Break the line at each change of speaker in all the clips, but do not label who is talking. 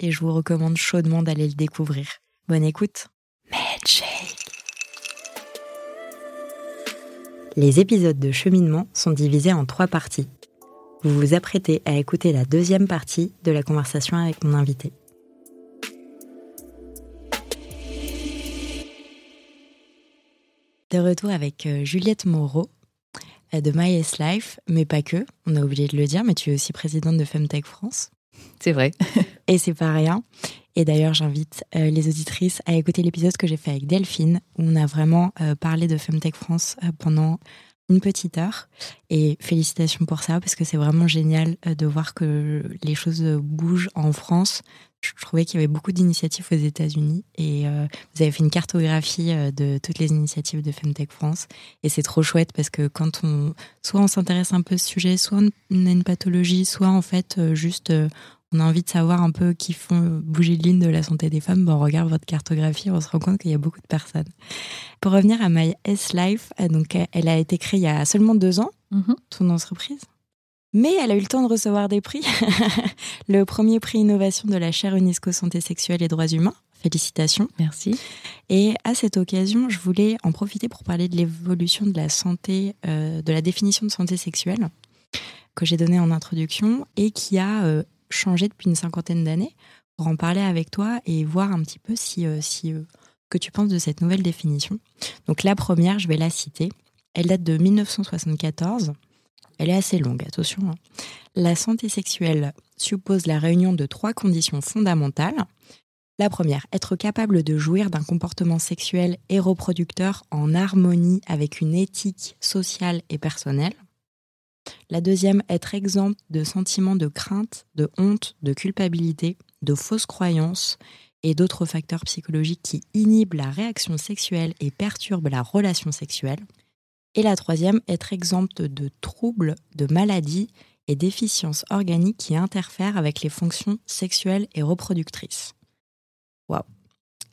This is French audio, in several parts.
et je vous recommande chaudement d'aller le découvrir. Bonne écoute. Les épisodes de cheminement sont divisés en trois parties. Vous vous apprêtez à écouter la deuxième partie de la conversation avec mon invité. De retour avec euh, Juliette Moreau euh, de My Life, mais pas que, on a oublié de le dire, mais tu es aussi présidente de Femtech France.
C'est vrai.
Et c'est pas rien. Et d'ailleurs, j'invite euh, les auditrices à écouter l'épisode que j'ai fait avec Delphine, où on a vraiment parlé de Femtech France pendant une petite heure. Et félicitations pour ça, parce que c'est vraiment génial de voir que les choses bougent en France je trouvais qu'il y avait beaucoup d'initiatives aux États-Unis et euh, vous avez fait une cartographie euh, de toutes les initiatives de Femtech France et c'est trop chouette parce que quand on soit on s'intéresse un peu à ce sujet, soit on a une pathologie, soit en fait euh, juste on a envie de savoir un peu qui font bouger de ligne de la santé des femmes, bon, on regarde votre cartographie on se rend compte qu'il y a beaucoup de personnes. Pour revenir à My S Life, donc elle a été créée il y a seulement deux ans, mm-hmm. ton entreprise. Mais elle a eu le temps de recevoir des prix. le premier prix innovation de la chaire UNESCO Santé sexuelle et droits humains. Félicitations.
Merci.
Et à cette occasion, je voulais en profiter pour parler de l'évolution de la santé, euh, de la définition de santé sexuelle que j'ai donnée en introduction et qui a euh, changé depuis une cinquantaine d'années. Pour en parler avec toi et voir un petit peu si, euh, si que tu penses de cette nouvelle définition. Donc la première, je vais la citer. Elle date de 1974 elle est assez longue, attention. Hein. La santé sexuelle suppose la réunion de trois conditions fondamentales. La première, être capable de jouir d'un comportement sexuel et reproducteur en harmonie avec une éthique sociale et personnelle. La deuxième, être exempt de sentiments de crainte, de honte, de culpabilité, de fausses croyances et d'autres facteurs psychologiques qui inhibent la réaction sexuelle et perturbent la relation sexuelle. Et la troisième, être exempte de troubles, de maladies et déficiences organiques qui interfèrent avec les fonctions sexuelles et reproductrices. Waouh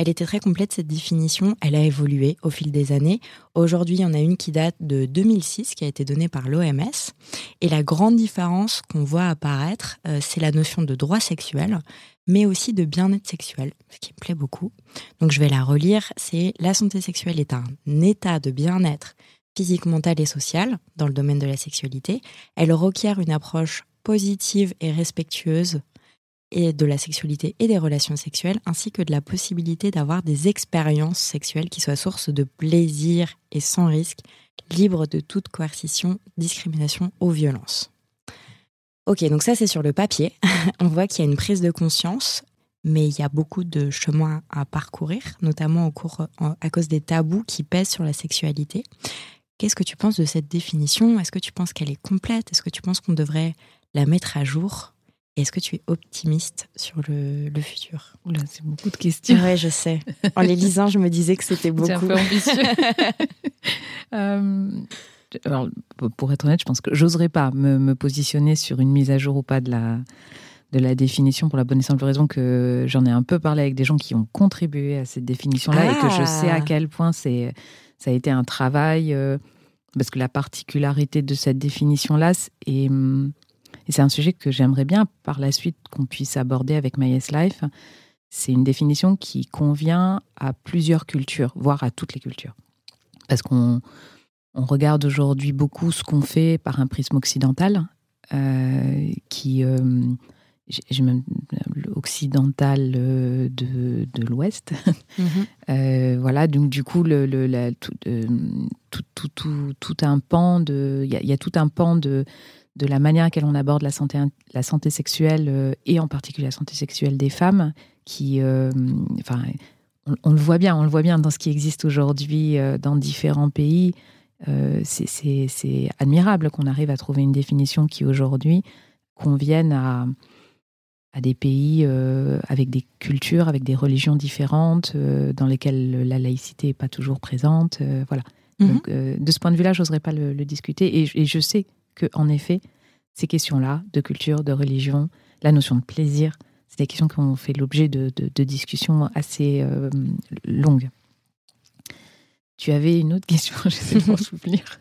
Elle était très complète cette définition, elle a évolué au fil des années. Aujourd'hui, il y en a une qui date de 2006, qui a été donnée par l'OMS. Et la grande différence qu'on voit apparaître, euh, c'est la notion de droit sexuel, mais aussi de bien-être sexuel, ce qui me plaît beaucoup. Donc je vais la relire, c'est la santé sexuelle est un état de bien-être physique, mentale et sociale dans le domaine de la sexualité. Elle requiert une approche positive et respectueuse et de la sexualité et des relations sexuelles, ainsi que de la possibilité d'avoir des expériences sexuelles qui soient source de plaisir et sans risque, libres de toute coercition, discrimination ou violence. Ok, donc ça c'est sur le papier. On voit qu'il y a une prise de conscience, mais il y a beaucoup de chemin à parcourir, notamment au cours, à cause des tabous qui pèsent sur la sexualité. Qu'est-ce que tu penses de cette définition? Est-ce que tu penses qu'elle est complète? Est-ce que tu penses qu'on devrait la mettre à jour? Est-ce que tu es optimiste sur le, futur?
Oula, c'est beaucoup de questions.
Ouais, je sais. En les lisant, je me disais que c'était beaucoup. C'est un
peu ambitieux. Euh, alors, pour être honnête, je pense que j'oserais pas me, positionner sur une mise à jour ou pas de la, de la définition pour la bonne et simple raison que j'en ai un peu parlé avec des gens qui ont contribué à cette définition-là et que je sais à ah. quel point c'est ça a été un travail, euh, parce que la particularité de cette définition-là, hum, et, c'est un sujet que j'aimerais bien par la suite qu'on puisse aborder avec My Life, c'est une définition qui convient à plusieurs cultures, voire à toutes les cultures. Parce qu'on on regarde aujourd'hui beaucoup ce qu'on fait par un prisme occidental, euh, qui, euh, j'ai même occidental euh, de, de l'Ouest. Mhm. Euh, voilà, donc du coup, le, le la, tout, euh, tout, tout, tout, tout, un pan de, il y, y, a tout un pan de, de la manière à laquelle on aborde la santé, la santé sexuelle et en particulier la santé sexuelle des femmes, qui, enfin, on, on, le voit bien, on le voit bien dans ce qui existe aujourd'hui dans différents pays. c'est admirable qu'on arrive à trouver une définition qui aujourd'hui convienne à à des pays avec des cultures, avec des religions différentes, dans lesquelles la laïcité n'est pas toujours présente. voilà. Mhm. Donc, de ce point de vue-là, j'oserais pas le, discuter. Et, et, je sais que, en effet, ces questions-là, de culture, de religion, la notion de plaisir, c'est des questions qui ont fait l'objet de, discussions assez euh, longues. Tu avais une autre question, j'essaie de m'en souvenir.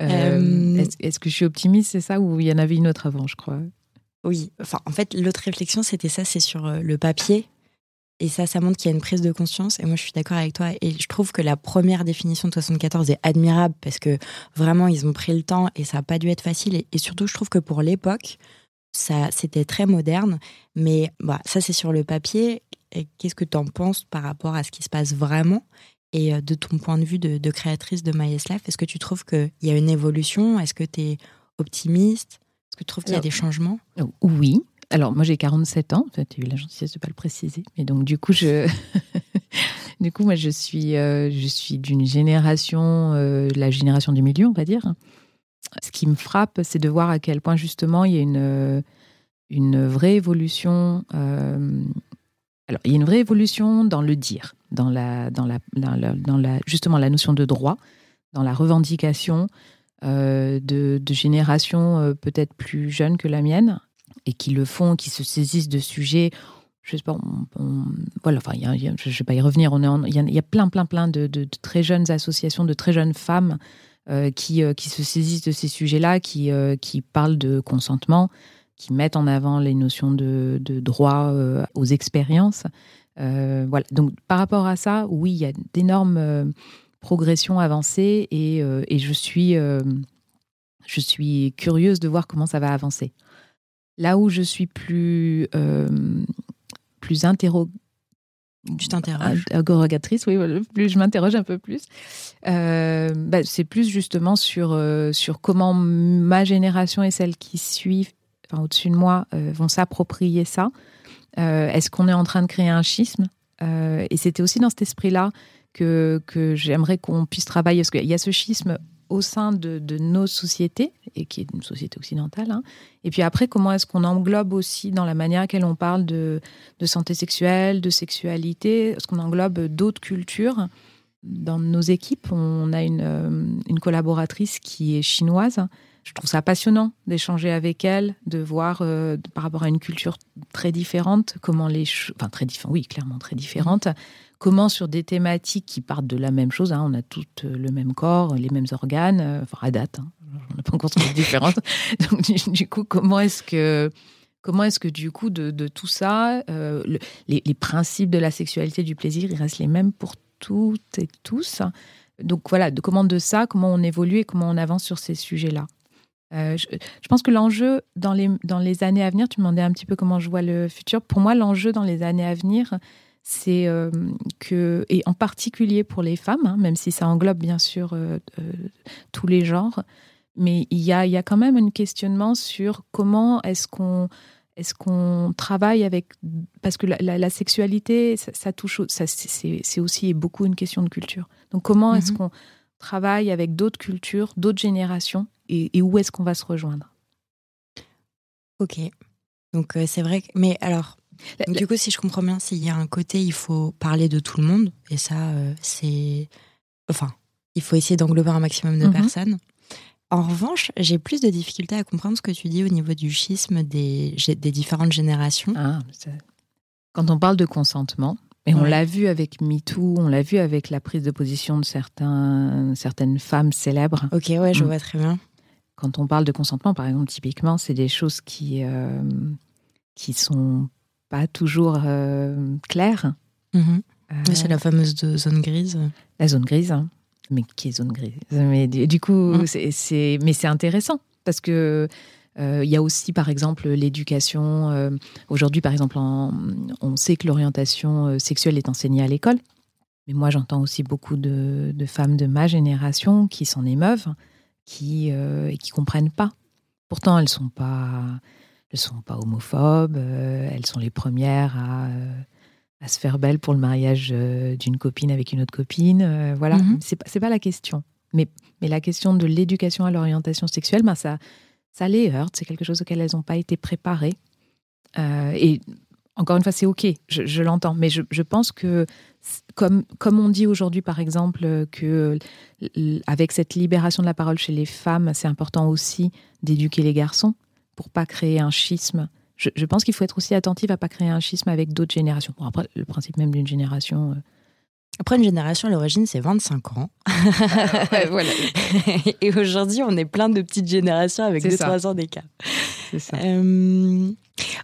Euh, euh, est-ce, que je suis optimiste, c'est ça Ou il y en avait une autre avant, je crois?
Oui, enfin, en fait, l'autre réflexion, c'était ça, c'est sur le papier. Et ça, ça montre qu'il y a une prise de conscience. Et moi, je suis d'accord avec toi. Et je trouve que la première définition de 74 est admirable parce que vraiment, ils ont pris le temps et ça n'a pas dû être facile. Et, et surtout, je trouve que pour l'époque, ça, c'était très moderne. Mais bah, ça, c'est sur le papier. Qu'est-ce que tu en penses par rapport à ce qui se passe vraiment? Et euh, de ton point de vue de, créatrice de MySLF, est-ce que tu trouves qu'il y a une évolution? Est-ce que tu es optimiste? Est-ce que tu trouves qu'il y a des changements?
Oui. Alors, moi, j'ai 47 ans. Tu as eu la gentillesse de ne pas le préciser. Mais donc, du coup, je. du coup, moi, je suis, euh, suis d'une génération, euh, la génération du milieu, on va dire, ce qui me frappe, c'est de voir à quel point justement il y a une, une vraie évolution. Euh, alors, il y a une vraie évolution dans le dire, dans la, dans la, dans la, justement la notion de droit, dans la revendication euh, de, générations euh, peut-être plus jeunes que la mienne et qui le font, qui se saisissent de sujets. Je sais pas, voilà, enfin, je ne vais pas y revenir. Il, y a, plein, plein, plein de, de, très jeunes associations, de très jeunes femmes euh, qui, euh, qui se saisissent de ces sujets-là, qui, euh, qui parlent de consentement, qui mettent en avant les notions de, de droit aux expériences. voilà. Donc, par rapport à ça, oui, il y a d'énormes progressions avancées et, et je, suis, je suis curieuse de voir comment ça va avancer. Là où je suis plus, plus interro
tu t'interroges
oui, plus je m'interroge un peu plus. Euh, bah, c'est plus justement sur, euh, sur comment ma génération et celles qui suivent, enfin, au-dessus de moi, euh, vont s'approprier ça. Est-ce qu'on est en train de créer un schisme? Et c'était aussi dans cet esprit-là que, que j'aimerais qu'on puisse travailler, parce qu'il y a ce schisme au sein de, nos sociétés, et qui est une société occidentale. Hein. Et puis après, comment est-ce qu'on englobe aussi dans la manière à laquelle on parle de, santé sexuelle, de sexualité, est-ce qu'on englobe d'autres cultures? Dans nos équipes, on a une, euh, collaboratrice qui est chinoise. Je trouve ça passionnant d'échanger avec elle, de voir euh, par rapport à une culture très différente, comment les... Enfin, très différentes, oui, clairement très différentes comment sur des thématiques qui partent de la même chose, hein, on a tous euh, le même corps, les mêmes organes, euh, enfin à date, hein, on n'a pas encore de différence. Donc du, coup, comment est-ce que comment est-ce que du coup de, tout ça, euh, les, principes de la sexualité, du plaisir, ils restent les mêmes pour toutes et tous? Donc voilà, de comment de ça, comment on évolue et comment on avance sur ces sujets-là? je, pense que l'enjeu dans les, dans les années à venir, tu me demandais un petit peu comment je vois le futur. Pour moi, l'enjeu dans les années à venir, c'est euh, que, et en particulier pour les femmes, hein, même si ça englobe bien sûr euh, euh, tous les genres, mais il y a, y a quand même un questionnement sur comment est-ce qu'on est-ce qu'on travaille avec parce que la, sexualité ça, touche ça c'est aussi beaucoup une question de culture. Donc comment est-ce mhm. qu'on travaille avec d'autres cultures d'autres générations et, et où est-ce qu'on va se rejoindre?
Ok. Donc c'est vrai que, mais alors du coup, si je comprends bien, s'il y a un côté, il faut parler de tout le monde, et ça, euh, c'est. Enfin, il faut essayer d'englober un maximum de mhm. personnes. En revanche, j'ai plus de difficultés à comprendre ce que tu dis au niveau du schisme des, des différentes générations.
Ah, quand on parle de consentement, et on l'a vu avec MeToo, on l'a vu avec la prise de position de certains, certaines femmes célèbres.
Ok, ouais, je mm. vois très bien.
Quand on parle de consentement, par exemple, typiquement, c'est des choses qui, euh, qui sont pas toujours euh, clair.
Mhm. Euh, c'est la fameuse zone grise.
La zone grise, hein. mais qui est zone grise? Mais du, coup, mhm. c'est mais c'est intéressant parce que euh, il y a aussi, par exemple, l'éducation. Aujourd'hui, par exemple, on sait que l'orientation sexuelle est enseignée à l'école. Mais moi, j'entends aussi beaucoup de, de, femmes de ma génération qui s'en émeuvent, qui et qui comprennent pas. Pourtant, elles sont pas elles sont pas homophobes, euh, elles sont les premières à, euh, à, se faire belle pour le mariage euh, d'une copine avec une autre copine. voilà, mhm. c'est pas, pas la question. Mais, mais la question de l'éducation à l'orientation sexuelle, ben ça, ça les heurte. C'est quelque chose auquel elles n'ont pas été préparées. et encore une fois, c'est OK, je, l'entends, mais je, pense que, comme, comme on dit aujourd'hui, par exemple, que avec cette libération de la parole chez les femmes, c'est important aussi d'éduquer les garçons pour pas créer un schisme. Je, pense qu'il faut être aussi attentif à pas créer un schisme avec d'autres générations. Bon, après, le principe même d'une génération. Euh,
après, une génération, à l'origine, c'est 25 ans.
voilà.
Et aujourd'hui, on est plein de petites générations avec 2-3 ans d'écart.
C'est ça. Euh,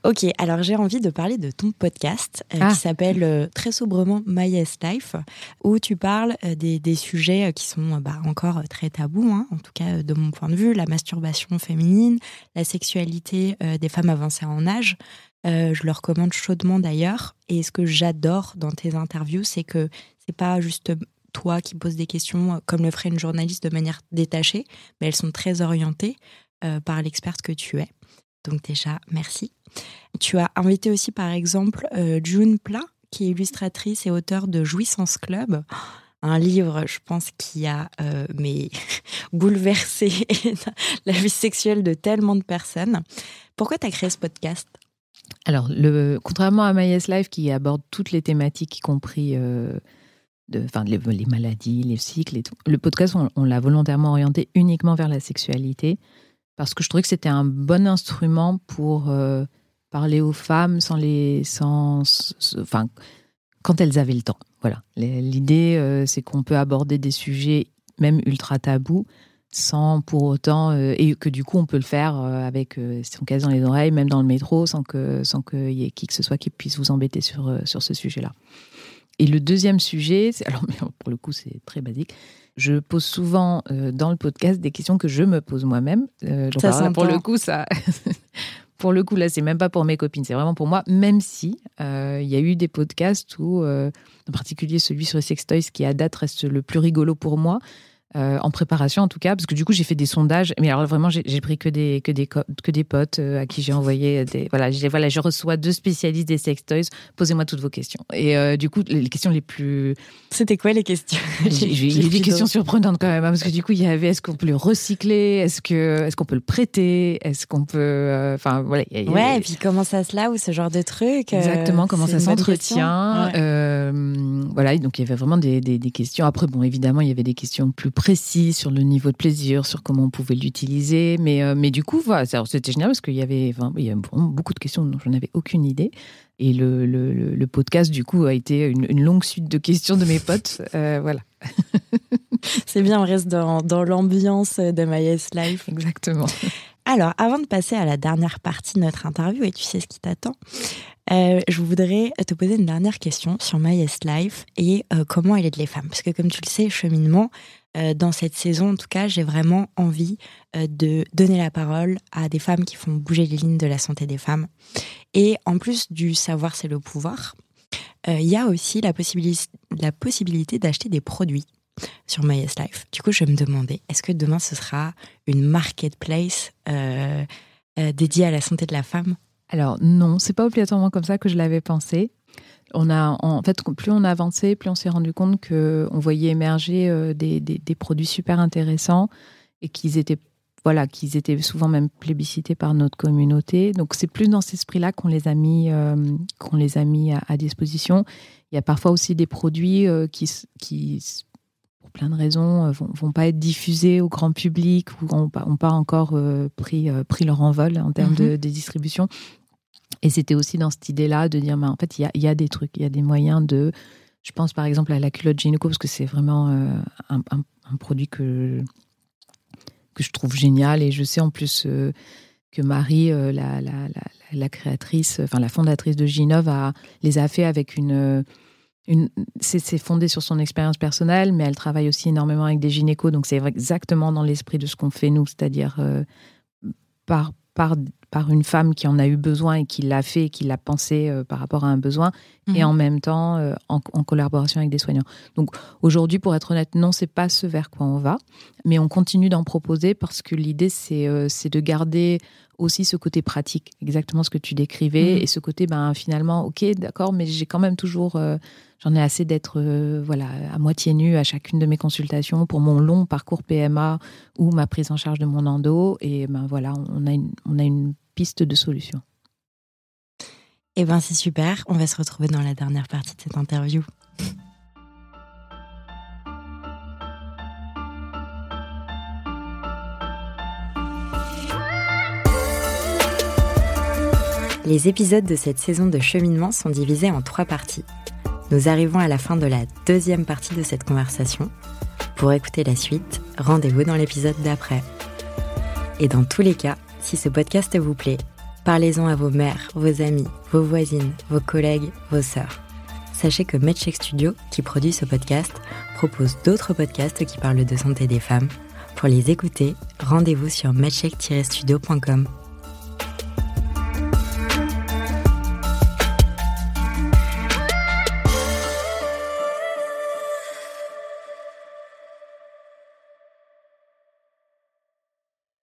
ok, alors j'ai envie de parler de ton podcast euh, qui ah. s'appelle euh, très sobrement My Yes Life, où tu parles des, sujets qui sont bah, encore très tabous, hein, en tout cas de mon point de vue, la masturbation féminine, la sexualité des femmes avancées en âge. je le recommande chaudement d'ailleurs. Et ce que j'adore dans tes interviews, c'est que c'est pas juste toi qui poses des questions comme le ferait une journaliste de manière détachée, mais elles sont très orientées par l'experte que tu es. Donc déjà, merci. Tu as invité aussi par exemple euh, June Pla, qui est illustratrice et auteure de Jouissance Club, un livre, je pense, qui a euh, mais bouleversé la vie sexuelle de tellement de personnes. Pourquoi tu as créé ce podcast?
Alors, contrairement à My Life qui aborde toutes les thématiques, y compris euh, les, maladies, les cycles et tout, le podcast, on l'a volontairement orienté uniquement vers la sexualité parce que je trouvais que c'était un bon instrument pour euh, parler aux femmes sans les, sans, enfin, quand elles avaient le temps. Voilà. L'idée, euh, c'est qu'on peut aborder des sujets même ultra tabous sans pour autant euh, et que du coup on peut le faire avec son casse dans les oreilles, même dans le métro, sans que sans qu'il y ait qui que ce soit qui puisse vous embêter sur sur ce sujet-là. Et le deuxième sujet, alors pour le coup c'est très basique, je pose souvent euh, dans le podcast des questions que je me pose moi-même.
Euh, ça
pour le coup, ça. pour le coup, là, c'est même pas pour mes copines, c'est vraiment pour moi. Même si euh, il y a eu des podcasts où, en particulier celui sur les sextoys, qui à date reste le plus rigolo pour moi, euh, en préparation en tout cas, parce que du coup j'ai fait des sondages. Mais alors vraiment j'ai pris que des que des que des potes euh, à qui j'ai envoyé des voilà voilà je reçois deux spécialistes des sex toys. Posez-moi toutes vos questions. Et euh, du coup les questions les plus
c'était quoi les questions?
Il y a des questions surprenantes quand même hein, parce que du coup il y avait est-ce qu'on peut le recycler, est-ce que est-ce qu'on peut le prêter, est-ce qu'on peut enfin voilà.
ouais et puis comment ça se lave ou ce genre de trucs.
Exactement comment ça s'entretient. voilà donc il y avait vraiment des, des, des questions. Après bon évidemment il y avait des questions plus précis sur le niveau de plaisir, sur comment on pouvait l'utiliser. Mais, euh, mais du coup, voilà, c'était génial parce qu'il y avait, il y beaucoup de questions dont je n'avais aucune idée. Et le, le, podcast, du coup, a été une, longue suite de questions de mes potes. Euh, voilà.
C'est bien, on reste dans, dans l'ambiance de My Life.
Exactement.
Alors, avant de passer à la dernière partie de notre interview, et tu sais ce qui t'attend, euh, je voudrais te poser une dernière question sur My Life et comment elle aide les femmes. Parce que comme tu le sais, cheminement, euh, dans cette saison, en tout cas, j'ai vraiment envie euh, de donner la parole à des femmes qui font bouger les lignes de la santé des femmes. Et en plus du savoir, c'est le pouvoir, euh, il y a aussi la, la possibilité d'acheter des produits sur My Life. Du coup, je me demandais, est-ce que demain, ce sera une marketplace dédiée à la santé de la femme?
Alors non, c'est pas obligatoirement comme ça que je l'avais pensé on a, en fait, plus on avançait, plus on s'est rendu compte qu'on voyait émerger euh, des, produits super intéressants et qu'ils étaient, voilà, qu'ils étaient souvent même plébiscités par notre communauté. Donc, c'est plus dans cet esprit-là qu'on les a mis, euh, qu'on les a mis à, disposition. Il y a parfois aussi des produits euh, qui, qui, pour plein de raisons, vont, vont pas être diffusés au grand public ou n'ont pas encore pris, pris leur envol en termes de, de distribution. Et c'était aussi dans cette idée-là de dire, mais en fait, il y a, y a, des trucs, il y a des moyens de. Je pense par exemple à la culotte gynéco, parce que c'est vraiment euh, un, un, produit que, que je trouve génial. Et je sais en plus euh, que Marie, euh, la, la, la, la, créatrice, enfin la fondatrice de Ginov, a, les a fait avec une. C'est fondé sur son expérience personnelle, mais elle travaille aussi énormément avec des gynécos. Donc c'est exactement dans l'esprit de ce qu'on fait nous, c'est-à-dire par, par par une femme qui en a eu besoin et qui l'a fait, qui l'a pensé euh, par rapport à un besoin, et mhm. en même temps euh, en, collaboration avec des soignants. Donc aujourd'hui, pour être honnête, non, c'est pas ce vers quoi on va, mais on continue d'en proposer parce que l'idée c'est euh, de garder aussi ce côté pratique, exactement ce que tu décrivais, mhm. et ce côté, ben finalement, ok, d'accord, mais j'ai quand même toujours, euh, j'en ai assez d'être, euh, voilà, à moitié nue à chacune de mes consultations pour mon long parcours PMA ou ma prise en charge de mon endo, et ben voilà, on a une, on a une de solution.
Eh ben c'est super, on va se retrouver dans la dernière partie de cette interview. Les épisodes de cette saison de cheminement sont divisés en trois parties. Nous arrivons à la fin de la deuxième partie de cette conversation. Pour écouter la suite, rendez-vous dans l'épisode d'après. Et dans tous les cas, si ce podcast vous plaît, parlez-en à vos mères, vos amis, vos voisines, vos collègues, vos sœurs. Sachez que MedCheck Studio, qui produit ce podcast, propose d'autres podcasts qui parlent de santé des femmes. Pour les écouter, rendez-vous sur medcheck-studio.com.